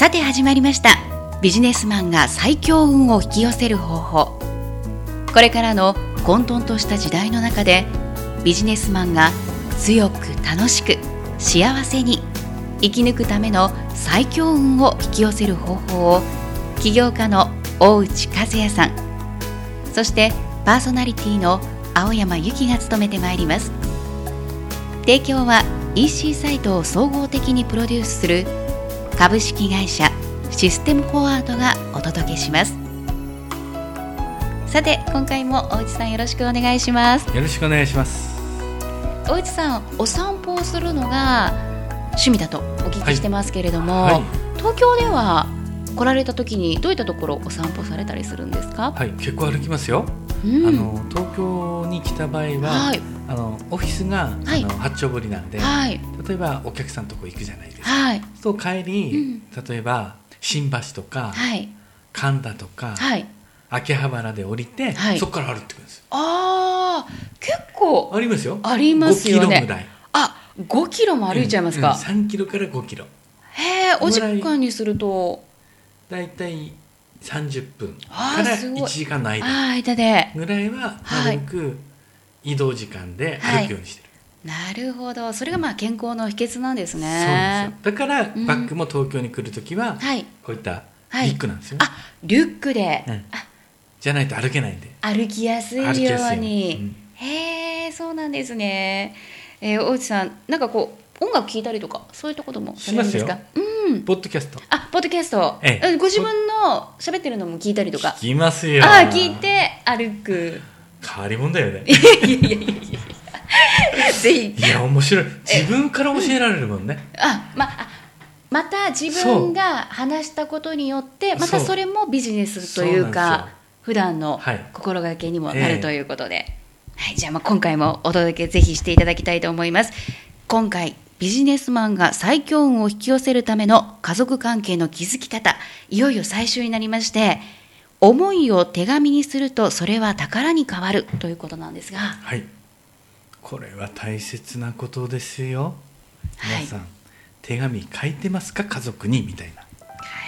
さて始まりました。ビジネスマンが最強運を引き寄せる方法。これからの混沌とした時代の中でビジネスマンが強く楽しく幸せに生き抜くための最強運を引き寄せる方法を起業家の大内和也さんそしてパーソナリティの青山由紀が務めてまいります。提供は EC サイトを総合的にプロデュースする株式会社システムフォワードがお届けします。さて今回も大内さんよろしくお願いします。よろしくお願いします。大内さんお散歩をするのが趣味だとお聞きしてますけれども、はい。はい。東京では来られた時にどういったところお散歩されたりするんですか、はい結構歩きますよ、うん。あの東京に来た場合は、はいあのオフィスが、はい。あの八丁堀なんで、はい。例えばお客さんとこ行くじゃないですか、はい。そう帰り、例えば新橋とか、はい。神田とか、はい。秋葉原で降りて、はい。そこから歩いてくるんですあー結構ありますよ。ありますよね。5キロぐらい。あ5キロも歩いちゃいますか、うんうん3キロから5キロ。へえお時間にすると。だいたい30分からすごい。1時間の間。ぐらいははない。るべく移動時間で歩くようにしてる、なるほど。それがまあ健康の秘訣なんですそうねなんですよ。だからん。バッグも東京に来るときははい。こういったはい。リュックなんですよ、あリュックで、うん。じゃないと歩けないんで。歩きやすいように、うん。へえそうなんですね。えー、大内さんなんかこう音楽聴いたりとかそういったこともされるんですうん。ポッドキャスト。あポッドキャスト、ええ。うんご自分の喋ってるのも聞いたりとか。聞きますよ。ああ聞いて歩く変わり者だよね。いやいやいやいや。ぜひ。いや面白い。自分から教えられるもんね。あまあまた自分が話したことによってまたそれもビジネスというか普段のはい。心がけにもなええるということで、はい、じゃあまあ今回もお届けぜひしていただきたいと思います。今回ビジネスマンが最強運を引き寄せるための家族関係の築き方いよいよ最終になりまして思いを手紙にするとそれは宝に変わるということなんですが。はい。これは大切なことですよ。はい。皆さん、手紙書いてますか？家族にみたいな。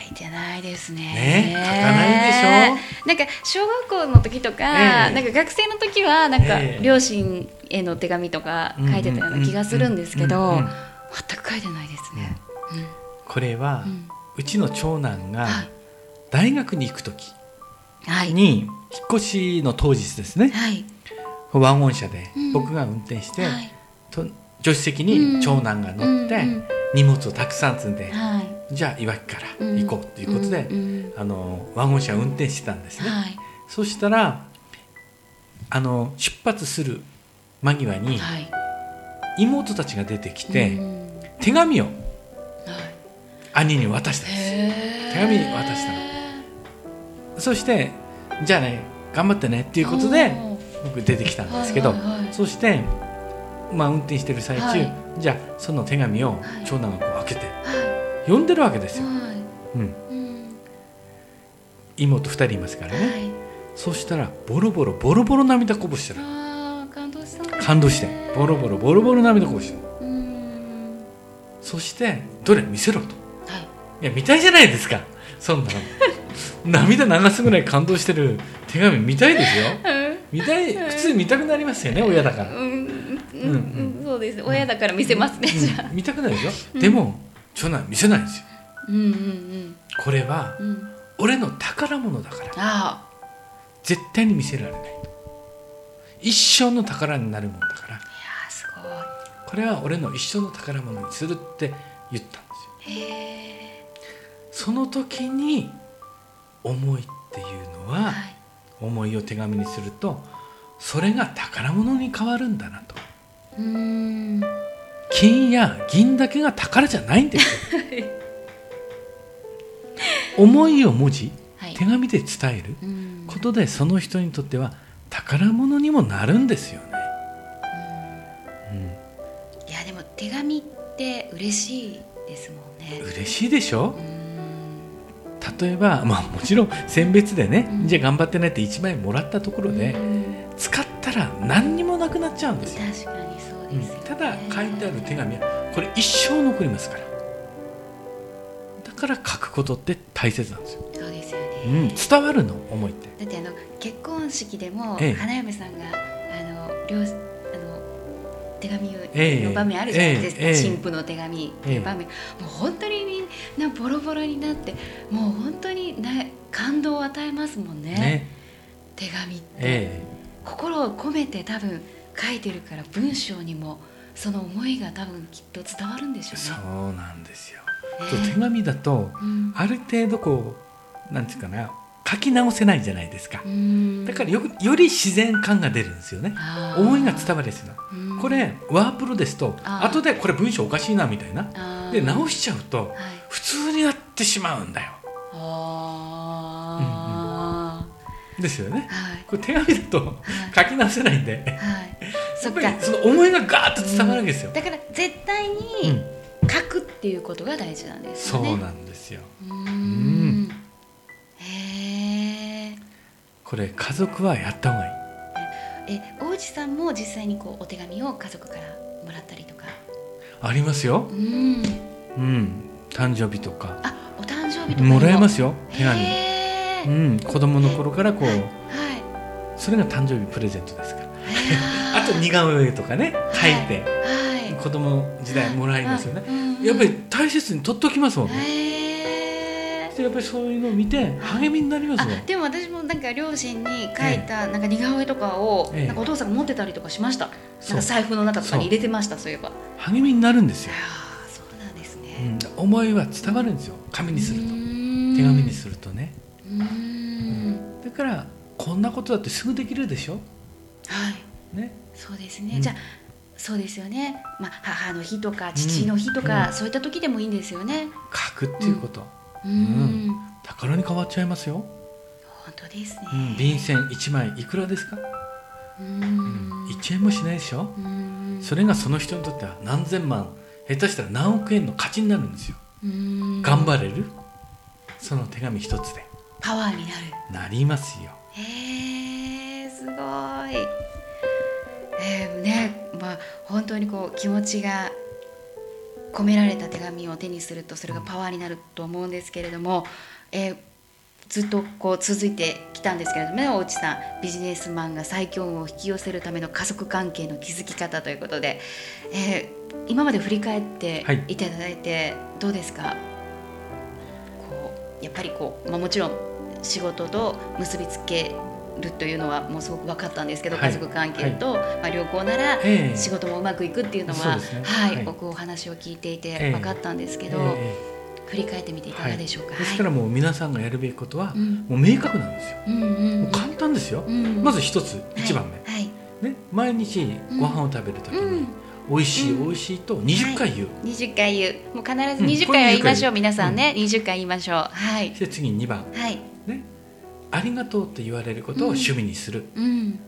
書いてないですね。ね？書かないでしょ？なんか小学校の時とか、ええ。なんか学生の時はなんかええ。両親への手紙とか書いてたような気がするんですけど、うんうんうん。うん全く書いてないですね。これは、ううん。ちの長男がはい。大学に行く時。はい。に引っ越しの当日ですね。はい。ワゴン車でうん。僕が運転して、助手席に長男が乗って、荷物をたくさん積んで、はい。じゃあいわきから行こうということで、あのワゴン車を運転してたんですね、はい。そしたらあの出発する間際にはい。妹たちが出てきて、うん手紙をはい。兄に渡したんです。手紙渡したのそしてじゃあね頑張ってねっていうことで僕出てきたんですけど、はいはいはいそして、まあ、運転してる最中、はい。じゃあその手紙をはい。長男がこう開けては読んでるわけですい。よ、はい。うん、うん。妹2人いますからね、はい。そしたらボロボロボロボロ涙こぼしてる。ああ感動してボロボロボロボロ涙こぼしてる。うん。そしてどれ見せろと。はい。いや見たいじゃないですか。そんなの 涙流すぐらい感動してる手紙見たいですよ。見たい。普通見たくなりますよね親だから、うん、うん、そうです。親だから見せますね、じゃあ。うん見たくないでしょ、でも長男は見せないんですよ。うん、うん、これはうん。うん。俺の宝物だから。あ絶対に見せられない。一生の宝になるもんだから。あ、いやー、すごこれは俺の一生の宝物にするって言ったんですよ。その時に思いっていうのは、はい。思いを手紙にするとそれが宝物に変わるんだなと。金や銀だけが宝じゃないんですよ思いを文字はい手。紙で伝えるうん。ことでその人にとっては宝物にもなるんですよね、うんいや、でも、手紙って嬉しいですもんね。嬉しいでしょ？うん。例えばまあもちろん選別でね、うん。じゃあ頑張ってねって1枚もらったところで、うん。使ったら何にもなくなっちゃうんですよ、確かにそううんですよね。ただ書いてある手紙はこれ一生残りますから。だから書くことって大切なんですよ、そうですよね、うん、伝わるの？思いって。だってあの結婚式でも、ええ。花嫁さんがあの両あの手紙ええの場面あるじゃないですか、ええ新婦の手紙っていう場面、もう本当にみんなボロボロになってもう本当にな感動を与えますもんね。ね。手紙って、え心を込めて多分書いてるから文章にもその思いが多分きっと伝わるんでしえそょうね。うなんですよ、ね。と手紙だとうん。ある程度こうなんていうかな書き直せないじゃないですか。うん。だからよくより自然感が出るんですよね。思いが伝わるんですようん。これワープロですと後でこれ文章おかしいなみたいな。で直しちゃうとはい。普通になってしまうんだよ。あですよね。ーはい。これ手紙だと書き直せないんで。はい。そっか。やっぱりその思いがガーッと伝わるわけですよ、だから絶対うにん。書くっていうことが大事なんですよね。そうなんですよ。うーんこれ家族はやった方がいい。え、大内さんも実際にこうお手紙を家族からもらったりとか？ありますよ。うん。うん。誕生日とか。あ、お誕生日とか。。も。らえますすよ。手紙。うん。子供の頃からこうはい。それが誕生日プレゼントですから。ああと似顔絵とかね書いて。はい。子供時代もらいますよね。うんやっぱり大切に取っておきますもんねやっぱりそういうのを見て励みになりますでも私もなんか両親に書いたなんか似顔絵とかをええ。なんかお父さんが持ってたりとかしました、なんか財布の中とかに入れてましたそういえば。励みになるんですよ、ああそうなんですうね、ん、思いは伝わるんですよ。紙にすると。手手紙にするとね。うーん。だからこんなことだってすぐできるでしょ。はい。ね。そうですね、うん。じゃあそうですよね、まあ、母の日とか父の日とか、うん。そういった時でもいいんですよね。書くっていうこと、うーん。ん宝に変わっちゃいますよ、本当ですね、うん、便箋1枚いくらですか、うん。ん。1円もしないでしょ？うそれがその人にとっては何千万。下手したら何億円の価値になるんですよ。頑張れる？その手紙一つで。パワーになる。なりますよ。へえすごい。えー、ねまあ本当にこう気持ちが込められた手紙を手にするとそれがパワーになると思うんですけれども、えーずっとこう続いてきたんですけれどもね大内さん。ビジネスマンが最強運を引き寄せるための家族関係の築き方ということで、えー今まで振り返ってはい。いただいてどうですか、こうやっぱりこう、まあ、もちろん仕事と結びつけるというのはもうすごく分かったんですけど、はい。家族関係と、まあ、旅行ならええ。仕事もうまくいくっていうのは、そうですね。はいはい。僕お話を聞いていてええ。分かったんですけど、え振り返ってみていかがでしょうか？えですからもう皆さんがやるべきことはうん。もう明確なんですよ。うんうんもう簡単ですよ。うんまず一つ一番目。はい、ね毎日ご飯を食べるときうん。に美味しいうん。美味しいと20回言う。20回言う。もう必ずうん。20回は言いましょう、これ20回皆さんね、20回言いましょう。はい。で次2番。はい。ねありがとうって言われることを趣味にする。うん。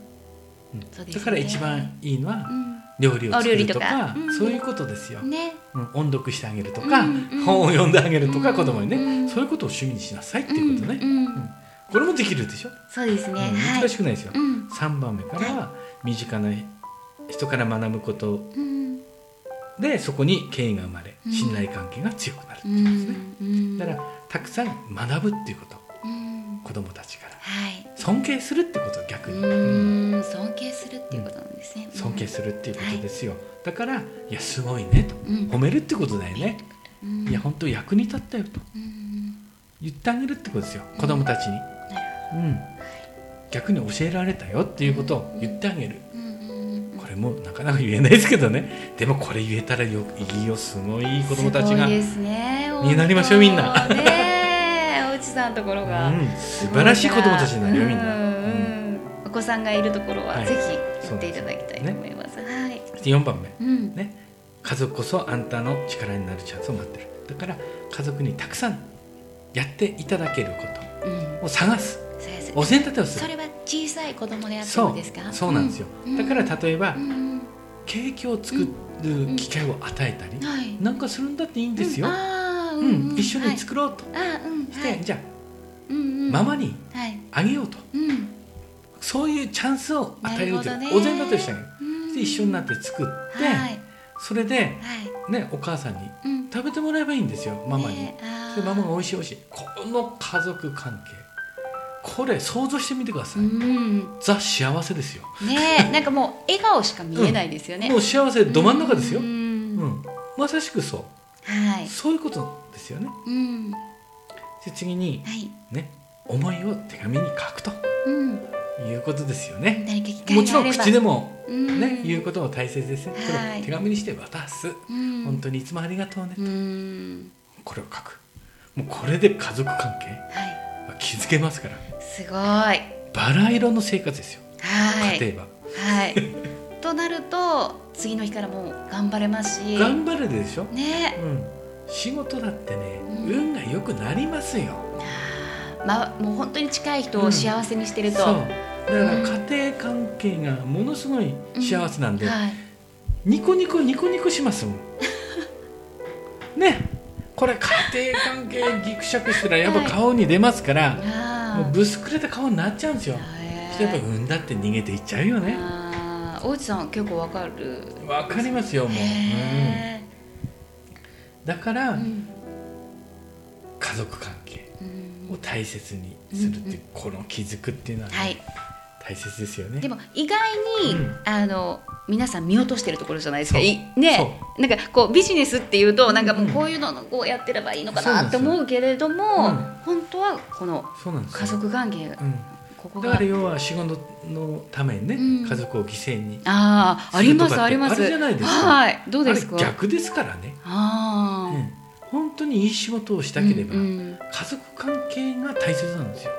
だから一番いいのはうん。料理を作るとかそういうことですよ。ね。うん。音読してあげるとか本を読んであげるとかうん子供にうんねそういうことを趣味にしなさいっていうことね。うんこれもできるでしょ？そうですね、難しくないですよ。うん。3番目からは身近な人から学ぶこと。うん。でそこに敬意が生まれうん。信頼関係が強くなるってことですね。んだからたくさん学ぶっていうこと。うん子供たちから。はい。尊敬するってこと逆に、ううんん尊敬するっていうことなんですね、尊敬するっていうことですよ、だから「いやすごいね」と。うん。褒めるってことだよね、うん。いや本当役に立ったよと。うん言ってあげるってことですよ。子供たちに、うん、逆に教えられたよっていうことを言ってあげる。これもなかなか言えないですけどね。でもこれ言えたらよいいよすごいいい子供たちが、すごいですねになりましょうみんな。ねさんのところが、うん、素晴らしい子供たちになるよみんな、うんうんお子さんがいるところは、はい。ぜひやっていただきたいと思います。はい。そして4番目。うん。ね。家族こそあんたの力になるチャンスを待ってる。だから家族にたくさんやっていただけるこうん。とを探す。お膳立てをする。それは小さい子供であってそう。もですか？そうなんですよ、うん。だから例えば、うん。ケーキを作る機会を与えたり、はい。なんかするんだっていいんですよ、ううんん。一緒にる。作ろうとああ、うん。して、はい。じゃうんうん。あママにはい。あげようとうん。そういうチャンスを与えるとお膳立てをしてあげで一緒になって作って、はい。それで、はい。ね、お母さんにうん。食べてもらえばいいんですよママに、それママが美味しい美味しいこの家族関係これ想像してみてください、うんザ幸せですよねえ なんかもう笑顔しか見えないですよね、もう幸せど真ん中ですよ、ううんんまさしくそうはいそういうことですよね。うん。で次にはい。ね思いを手紙に書くとうん。いうことですよね。もちろん口でもうん。ね、言うことも大切ですね、こはい。れを手紙にして渡す、うん。本当にいつもありがとうね、うん。これを書く。もうこれで家族関係？はい。は築けますから。すごい。はバラ色の生活ですよ、い。家庭は。はい。となると次の日からもう頑張れますし。頑張るでしょ、ね。うん、仕事だってね、うん運が良くなりますよ。まあもう本当に近い人を幸せにしてると、そう。だから家庭関係がものすごい幸せなんで、はい。ニコニコニコニコしますもん。ね。これ家庭関係ギクシャクしたらやっぱ顔に出ますから、あもうぶすくれた顔になっちゃうんですよ。やっぱ産んだって逃げていっちゃうよね。大内さん結構わかる。わかりますよもう、うん、へだから、家族関係うん。を大切にするっていう、この気づくっていうのはね、はい。大切ですよね。でも意外に、うん。あの皆さん見落としてるところじゃないですか。ね。なんかこうビジネスっていうとなんかもううんこういうのこうやってればいいのかなって思うけれども、うん本当はこの家族関係がうん、ここがだから要は仕事のためにね、うん。家族を犠牲にああありますあります。あるじゃないですか。はいどうですか？逆ですからね、ああ、うん、本当にいい仕事をしたければ、うんうん。家族関係が大切なんですよ。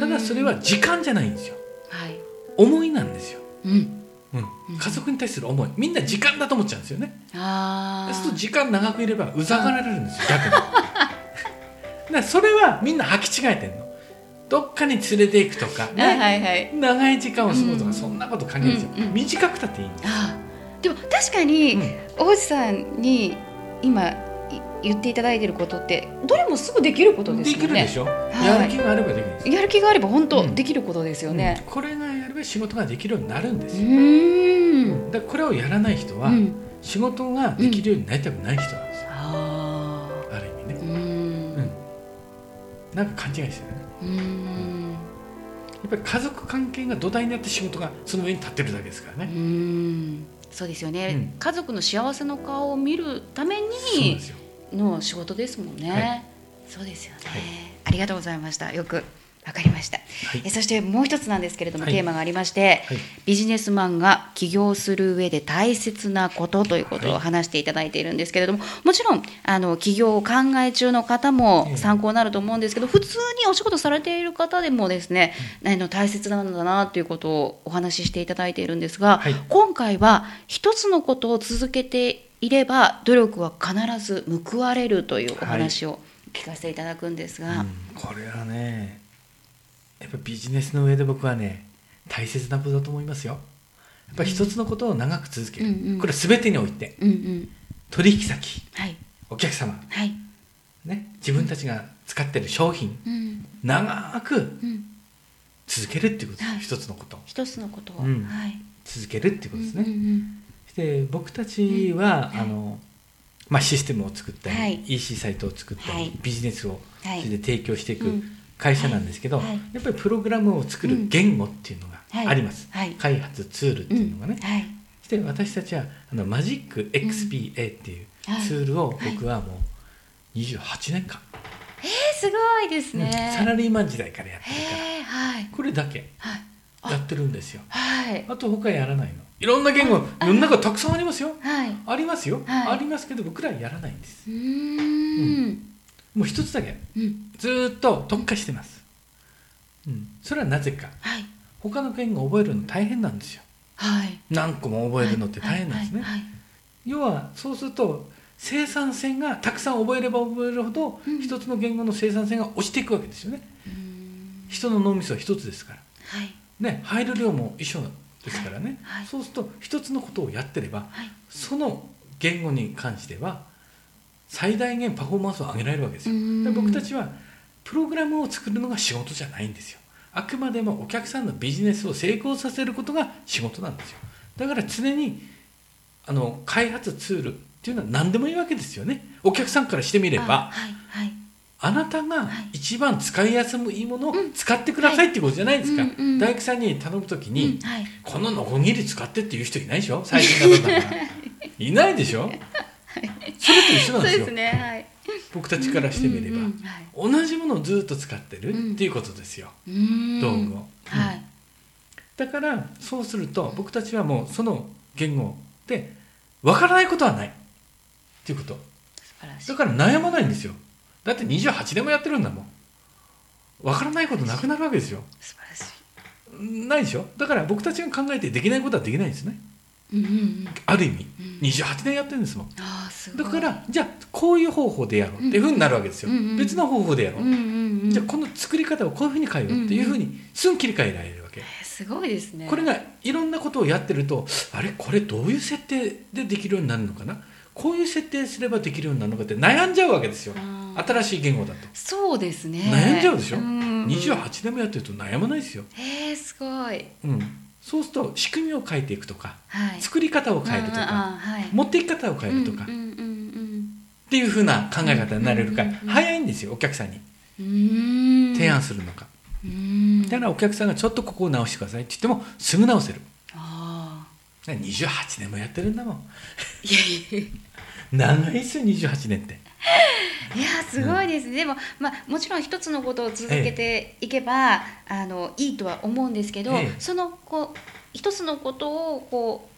ただそれは時間じゃないんですよ。はい。思いなんですよ、うん。うん、家族に対する思い。みんな時間だと思っちゃうんですよね。ああそうすると時間長くいればうざがられるんですよ逆に。だからそれはみんな履き違えてんのどっかに連れていくとか、あねはいはい。長い時間を過ごすとか、うん。そんなこと関係ないですよ、うんうん。短くたっていいんです、でも確かに、うん。大内さんに今い言っていただいていることってどれもすぐできることですでよね。きるでしょ、い。やる気があればできるんですよ。やる気があれば本当うんできることですよね、うん。これがやれば仕事ができるようになるんですうよ、ーん。だこれをやらない人は、うん。仕事ができるようになりたくない人ななんか勘違いしてるね。うーん。やっぱり家族関係が土台になって仕事がその上に立ってるだけですからね、ん。そうですよね、うん。家族の幸せの顔を見るためにの仕事ですもんね、はい。そうですよね、はい。ありがとうございました。よくわかりました、はい。えそしてもう一つなんですけれども、はい。テーマがありまして、はい。ビジネスマンが起業する上で大切なことということをはい。話していただいているんですけれども、もちろんあの起業を考え中の方もええ。参考になると思うんですけど、普通にお仕事されている方でもですね、あの大切なんだなということをお話ししていただいているんですが、はい。今回は一つのことを続けていれば努力は必ず報われるというお話を聞かせていただくんですが、うん。これはねやっぱビジネスの上で僕はね大切なことだと思いますよ。やっぱり一つのことを長く続ける、うんうん。これは全てにおいて。うんうん。取引先。はい。お客様、はい。ね、自分たちが使ってる商品。うん。長くうん。続けるっていうこと。です、はい。一つのこと一つのことを、うん。はい。続けるっていうことですね、うんうんで僕たちは、うん。あのまあ、システムを作ったり、はい。EC サイトを作ったり、はい。ビジネスをはい。それで提供していうくん会社なんですけど、はい。はいやっぱりプログラムを作る言語っていうのはい。があります、はい。開発ツールっていうのがね、はい。そして私たちはあのマジック XPA っていうはい。ツールを僕はもう28年間、えー、すごいですね、うん。サラリーマン時代からやってるから。へーはい。これだけはい。やってるんですよ。はい。あと他やらないの。いろんな言語あ。世の中たくさんありますよ。はい。ありますよ、はい。ありますけど僕らはやらないんです。うーんもう一つだけ。うん。ずーっと特化してます、うん、それはなぜか。はい。他の言語を覚えるの大変なんですよ。はい。何個も覚えるのって大変なんですね、はい。はい。要はそうすると生産性がたくさん覚えれば覚えるほど、うん。一つの言語の生産性が落ちていくわけですよね。人の脳みそは一つですから。はい。ね入る量も一緒ですからね、そうすると一つのことをやってればはい。その言語に関しては最大限パフォーマンスを上げられるわけですよ。で僕たちはプログラムを作るのが仕事じゃないんですよ。あくまでもお客さんのビジネスを成功させることが仕事なんですよ。だから常にあの開発ツールっていうのは何でもいいわけですよね。お客さんからしてみれば。あはいはい。あなたがはい。一番使いやすいものをうん使ってくださいってことじゃないですか、はい。うんうん大工さんに頼む時に、うんはい。このノコギリ使ってっていう人いないでしょ？最新型だから いないでしょ、それと一緒なんですよ。ねはい。僕たちからしてみれば、うんうんうんはい。同じものをずっと使ってるっていうことですよ、うーん。道具を。はい。だからそうすると僕たちはもうその言語で分からないことはないっていうこと。素晴らしい。だから悩まないんですよ。だって28年もやってるんだもん。分からないことなくなるわけですよ。素晴らしい。ないでしょ？だから僕たちが考えてできないことはできないんですねある意味うん。28年やってるんですもん。だからじゃあこういう方法でやろうっていうふうになるわけですよ、別の方法でやろう、じゃあこの作り方をこういうふうに変えようっていうふうにすぐ切り替えられるわけ、えーすごいですね。これがいろんなことをやってるとあれこれどういう設定でできるようになるのかな？こういう設定すればできるようになるのかって悩んじゃうわけですよ。新しい言語だと。そうですね。悩んじゃうでしょ？ん。28年もやってると悩まないですよ、えー、すごい。うん、そうすると仕組みを変えていくとかはい。作り方を変えるとかはい。持っていき方を変えるとかうんうんうんっていうふうな考え方になれるからうんうんうん早いんですよお客さんに。提案するのがうーん。だからお客さんがちょっとここを直してくださいって言ってもすぐ直せる。あ28年もやってるんだもん。あいやいや。長いですよ28年っていやすごいですね、でも、まあ、もちろん一つのことを続けていけば、あのいいとは思うんですけど、ええ。そのこう一つのことをこ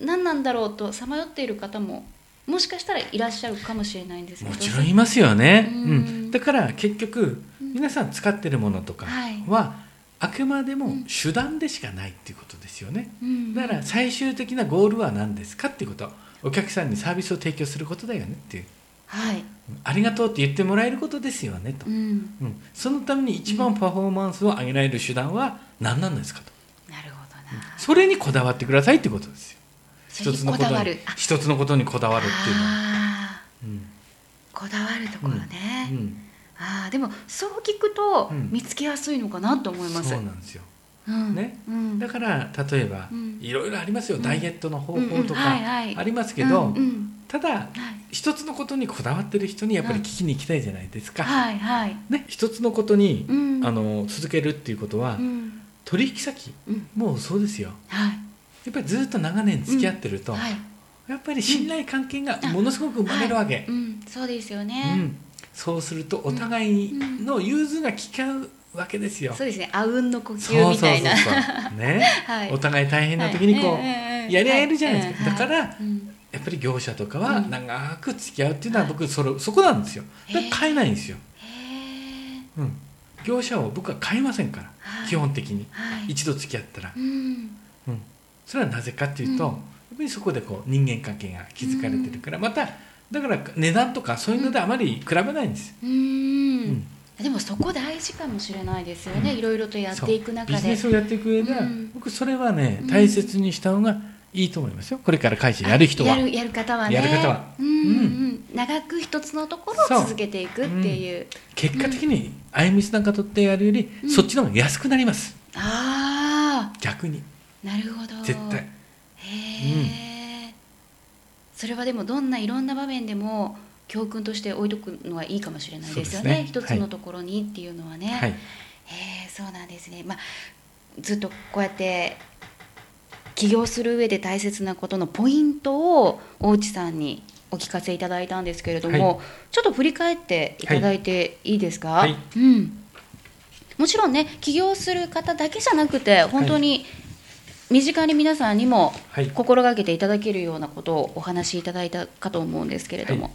う何なんだろうとさまよっている方ももしかしたらいらっしゃるかもしれないんですもちろんいますよね、ううん。んだから結局うん。皆さん使ってるものとかはい。はあくまでもうん。手段でしかないっていうことですよね。うん。だから最終的なゴールは何ですかっていうこと。お客さんにサービスを提供することだよねっていうはい、ありがとうって言ってもらえることですよねと。う、ん、うん。そのために一番パフォーマンスを上げられる手段は何なんですかと。なるほどな、それにこだわってくださいってことですよ。一つのことにこだわる。あ。一つのことにこだわるっていうのは、あうん。ーこだわるところね、うん。ああでもそう聞くとうん。見つけやすいのかなと思います、そうなんですよ。うん。ね。うん、だから例えば、うん。いろいろありますよ、うん。ダイエットの方法とうんうん。かありますけど、うんうんただはい。一つのことにこだわってる人にやっぱり聞きに行きたいじゃないですか、はいはい、ね、一つのことに、うん。あの続けるっていうことは、うん。取引先うん、もうそうですよ。はい。やっぱりずっと長年付き合ってると、はい、やっぱり信頼関係がものすごく生まれるわけ、うん、そうですようね、ん、そうするとお互いの融通が利かうわけですよ、そうですね。あうんの呼そう吸みたいな。そうそうそうね、はい。お互い大変な時にこう、はい。やり合えるじゃないですか、はい。だからうんやっぱり業者とかはうん。長く付き合うっていうのは僕それそこなんですよ。だから買えないんですよ、うん、業者を僕は買えませんから、はい。基本的に。はい。一度付き合ったら、うん。うん、それはなぜかっていうと、うん。やっぱりそこでこう人間関係が築かれてるから、まただから値段とかそういうのであまり比べないんですでもそこ大事かもしれないですよね、うん。いろいろとやっていく中で。ビジネスをやっていく上では、うん。僕それはねうん大切にした方がいいと思いますよ。これから会社やる人は。やるやる方はね。やる方は。うんうんうん。長く一つのところを続けていくっていう。結果的にあゆみつなんか取ってやるより、うん。そっちの方が安くなります。あ逆に。あなるほど。絶対。へえ、それはでもどんないろんな場面でも教訓として置いとくのはいいかもしれないですよね。ね。一つのところにっていうのはね、はい。へえそうなんですね、まあ、ずっとこうやって起業する上で大切なことのポイントを大内さんにお聞かせいただいたんですけれども、はちょっと振り返っていただいていいですか、はい。うん、もちろんね起業する方だけじゃなくて本当に身近に皆さんにもはい。心がけていただけるようなことをお話しいただいたかと思うんですけれども、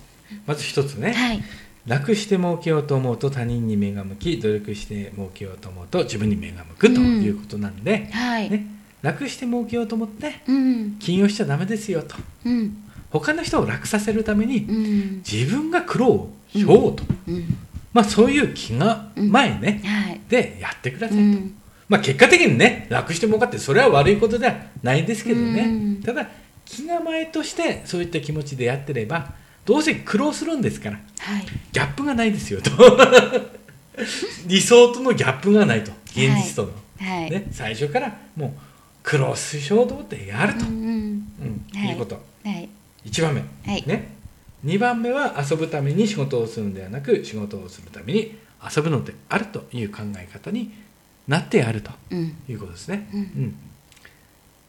まず一つね、はい。楽して儲けようと思うと他人に目が向き努力して儲けようと思うと自分に目が向くということなんで、はい、ね、楽して儲けようと思ってうん。起業しちゃダメですよと。うん。他の人を楽させるためにうん。自分が苦労しようと、うん。まあそういう気が前ね、はい。でやってくださいと、うん。まあ結果的にね楽して儲かってそれは悪いことではないですけどね、うん。ただ気構えとしてそういった気持ちでやってればどうせ苦労するんですからはい。ギャップがないですよと。理想とのギャップがないと。現実との、はい、ね、最初からもう苦労しようと思ってやると、うんい。いうこと。はい。1番目、はい。ね、2番目は遊ぶために仕事をするのではなく仕事をするために遊ぶのであるという考え方になってあるとうん。いうことですね。うん。うん、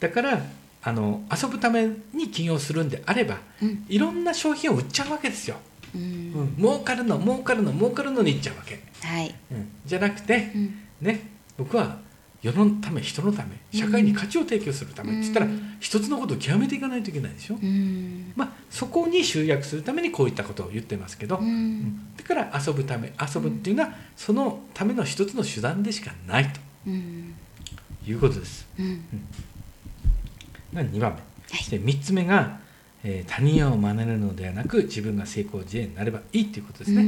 だからあの遊ぶために起業するんであればうん。いろんな商品を売っちゃうわけですよ。ううん。ん、儲かるの儲かるの儲かるのにいっちゃうわけ。はい。うん、じゃなくてうん。ね。僕は世のため人のため社会に価値を提供するためって言ったら、うん一つのことを極めていかないといけないでしょ？うん。まあそこに集約するためにこういったことを言ってますけど、ううん。んだから遊ぶため遊ぶっていうのはそのための一つの手段でしかないうん。ということです。うん。が2番目。はい。そして3つ目が、えー他人を真似るのではなく自分が成功事例になればいいということですね、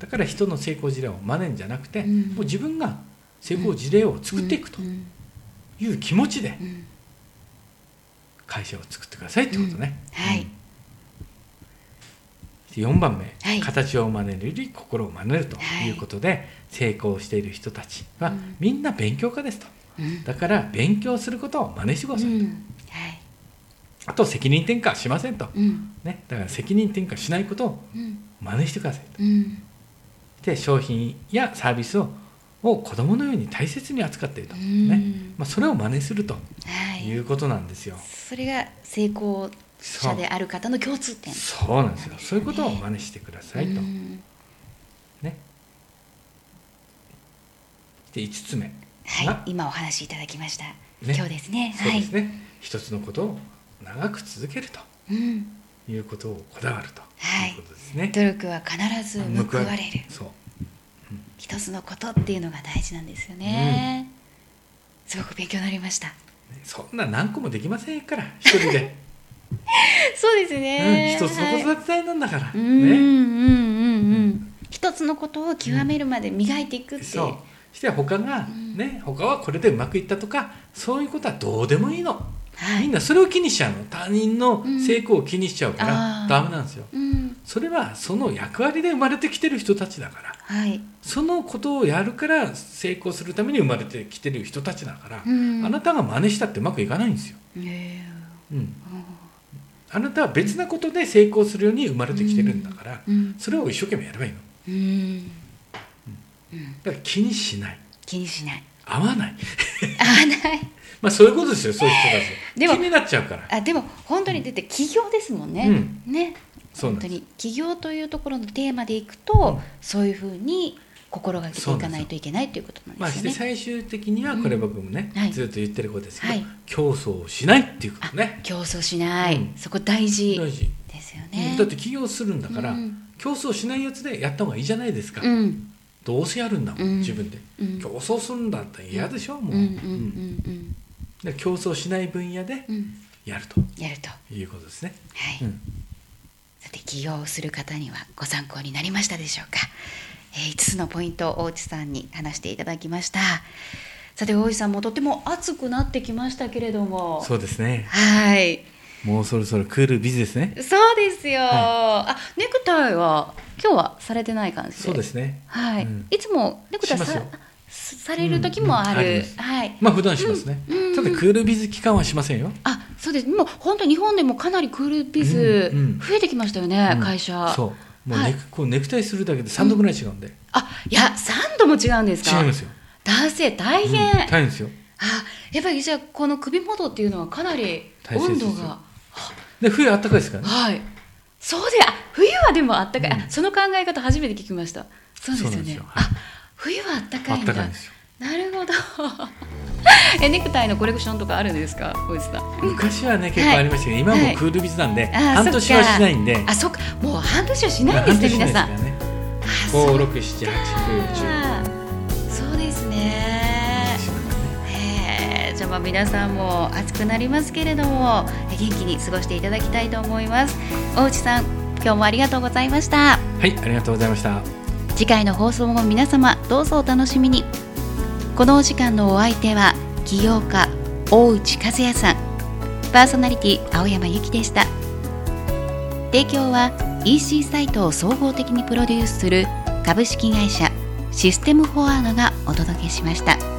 だから人の成功事例を真似るんじゃなくて、うん。もう自分が成功事例を作っていくとうんいう気持ちでうん。会社を作ってくださいってことね、うん。はい。うん。4番目、はい。形を真似るより心を真似るとい。うことで、成功している人たちは、うん。みんな勉強家ですと。うん。だから勉強することを真似してください、うん。はい。あと責任転嫁しませんと、うん。ね、だから責任転嫁しないことをうん。真似してくださいと。うん。で商品やサービスをを子供のように大切に扱っていると、うん。ね。まあ、それを真似するとはい。いうことなんですよ。それが成功者である方の共通点。そう。なんですよ。そういうことを真似してくださいと。うん。ね。で5つ目はい。が、今お話しいただきました、ね。今日ですね。そうですね。一つのことを長く続けるとはい、うん、いうことをこだわるとはい。いうことですね。努力は必ず報われる。そう。一つのことっていうのが大事なんですよね、すごく勉強になりました。そんな何個もできませんから一人で、そうですうん、ね一つの子育て隊なんだから、はい。うんうんね。うんうん。一つのことを極めるまで磨いていくって。いう、そうして他が、うん。ね他はこれでうまくいったとかそういうことはどうでもいいの、はい。みんなそれを気にしちゃうの。他人の成功を気にしちゃうから、ダメなんですよ。うんそれはその役割で生まれてきてる人たちだから。はい、そのことをやるから成功するために生まれてきてる人たちだから、うん。あなたが真似したってうまくいかないんですよ、えうん、あなたは別なことで成功するように生まれてきてるんだから、ーうん。それを一生懸命やればいいの。うん。だから気にしない。気にしない。合わない。合わない。まあそういうことですよそういう人たち。でも気になっちゃうから。あでも本当に出て起業ですもんね、ね本当に起業というところのテーマでいくと、うん。そういうふうに心がけていかないといけないということなんですよね。最終的にはこれ僕もね、うん。はい。ずっと言ってることですけど、はい。競争をしないっていうことね。競争しない、うん。そこ大事ですようねん。だって起業するんだから、うん。競争しないやつでやった方がいいじゃないですか、うん。どうせやるんだもん、うん。自分で。うん。競争するんだったら嫌でしょ、もう、競争しない分野でやると。やると。いうことですね、はい、うんさて起業をする方にはご参考になりましたでしょうか、えー、5つのポイントを大内さんに話していただきました。さて大内さんもとても暑くなってきましたけれども。そうですね。はい。もうそろそろクールビズですね。そうですよ、はあネクタイは今日はされてない感じで。そうですね。はい、うん。いつもネクタイさされる時もある、うんうん。あはい。まあ普段しますね、うんうん。ただクールビズ期間はしませんよ。あそうです。もう本当に日本でもかなりクールビズうんうん。増えてきましたよね、うん。会社。そう。もうネク,、はい。こうネクタイするだけで3度ぐらい違うんで、あいや3度も違うんですか？違いますよ、男性大変、うん。大変ですよ。あやっぱりじゃあこの首元っていうのはかなり温度が。で冬あったかいですからね。はい。そうであ冬はでもあったかい、うん。あその考え方初めて聞きました。そうですよね。はい。あ冬はあったかあいんだ。ったかいんですよなるほど。えネクタイのコレクションとかあるんですか？小内さん。昔はね結構ありましたけど、今はもうクールビズなんで、あー半年はしないんで。あそっか。もう半年はしないんですね皆さん。五六七八九十。あそうですね。へえじゃあまあ皆さんも暑くなりますけれどもえ元気に過ごしていただきたいと思います。大内さん今日もありがとうございました。はいありがとうございました。次回の放送も皆様どうぞお楽しみにこのお時間のお相手は起業家大内和也さんパーソナリティ青山由紀でした提供は EC サイトを総合的にプロデュースする株式会社システムフォワードがお届けしました。